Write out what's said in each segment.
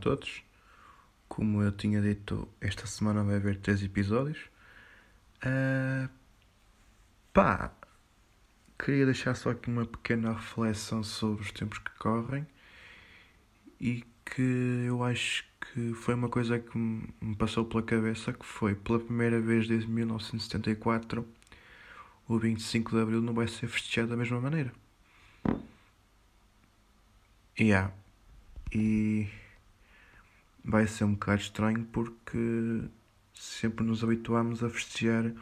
todos. Como eu tinha dito, esta semana vai haver três episódios. Uh, pá, queria deixar só aqui uma pequena reflexão sobre os tempos que correm e que eu acho que foi uma coisa que me passou pela cabeça que foi pela primeira vez desde 1974 o 25 de Abril não vai ser festejado da mesma maneira. Yeah. E vai ser um bocado estranho porque sempre nos habituámos a festejar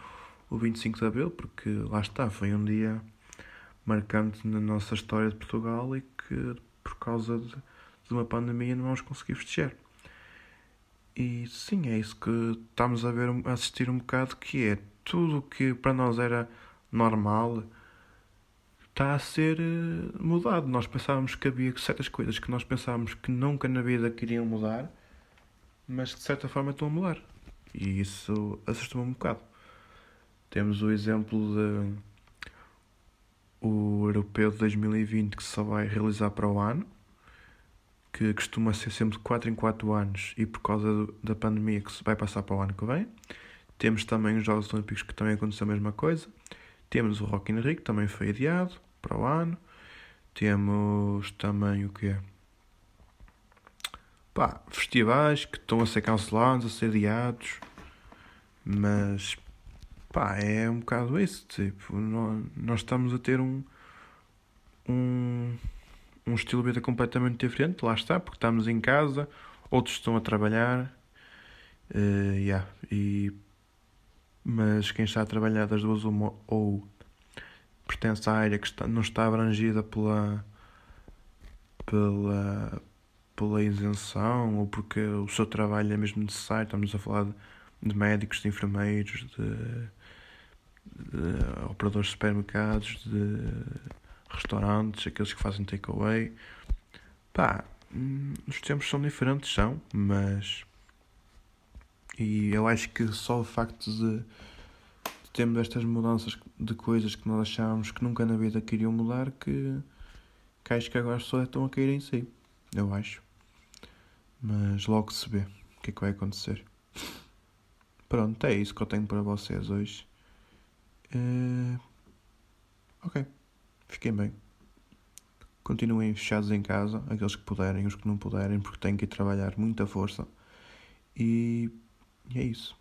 o 25 de Abril, porque lá está, foi um dia marcante na nossa história de Portugal e que por causa de, de uma pandemia não vamos conseguir festejar. E sim, é isso que estamos a ver, a assistir um bocado, que é tudo que para nós era normal está a ser eh, mudado. Nós pensávamos que havia certas coisas que nós pensávamos que nunca na vida queriam mudar, mas que de certa forma estão a mudar. E isso assustou-me um bocado. Temos o exemplo de o Europeu de 2020 que só vai realizar para o ano, que costuma ser sempre de 4 em 4 anos e por causa do, da pandemia que vai passar para o ano que vem. Temos também os Jogos Olímpicos que também aconteceu a mesma coisa. Temos o Rock in Rio que também foi adiado para o ano. Temos também o que é? Pá, festivais que estão a ser cancelados, a ser adiados. Mas pá, é um bocado isso. Tipo, nós, nós estamos a ter um, um, um estilo de vida completamente diferente, lá está, porque estamos em casa, outros estão a trabalhar. Uh, yeah, e, mas quem está a trabalhar das duas ou, ou pertence à área que está, não está abrangida pela, pela, pela isenção ou porque o seu trabalho é mesmo necessário. Estamos a falar de, de médicos, de enfermeiros, de, de, operadores de supermercados, de restaurantes, aqueles que fazem takeaway. Pá, hum, os tempos são diferentes, são, mas. E eu acho que só o facto de temos estas mudanças de coisas que nós achávamos que nunca na vida queriam mudar que, que acho que agora só estão a cair em si. Eu acho. Mas logo se vê o que é que vai acontecer. Pronto, é isso que eu tenho para vocês hoje. Uh... Ok. Fiquem bem. Continuem fechados em casa, aqueles que puderem, os que não puderem, porque têm que ir trabalhar muita força. E, e é isso.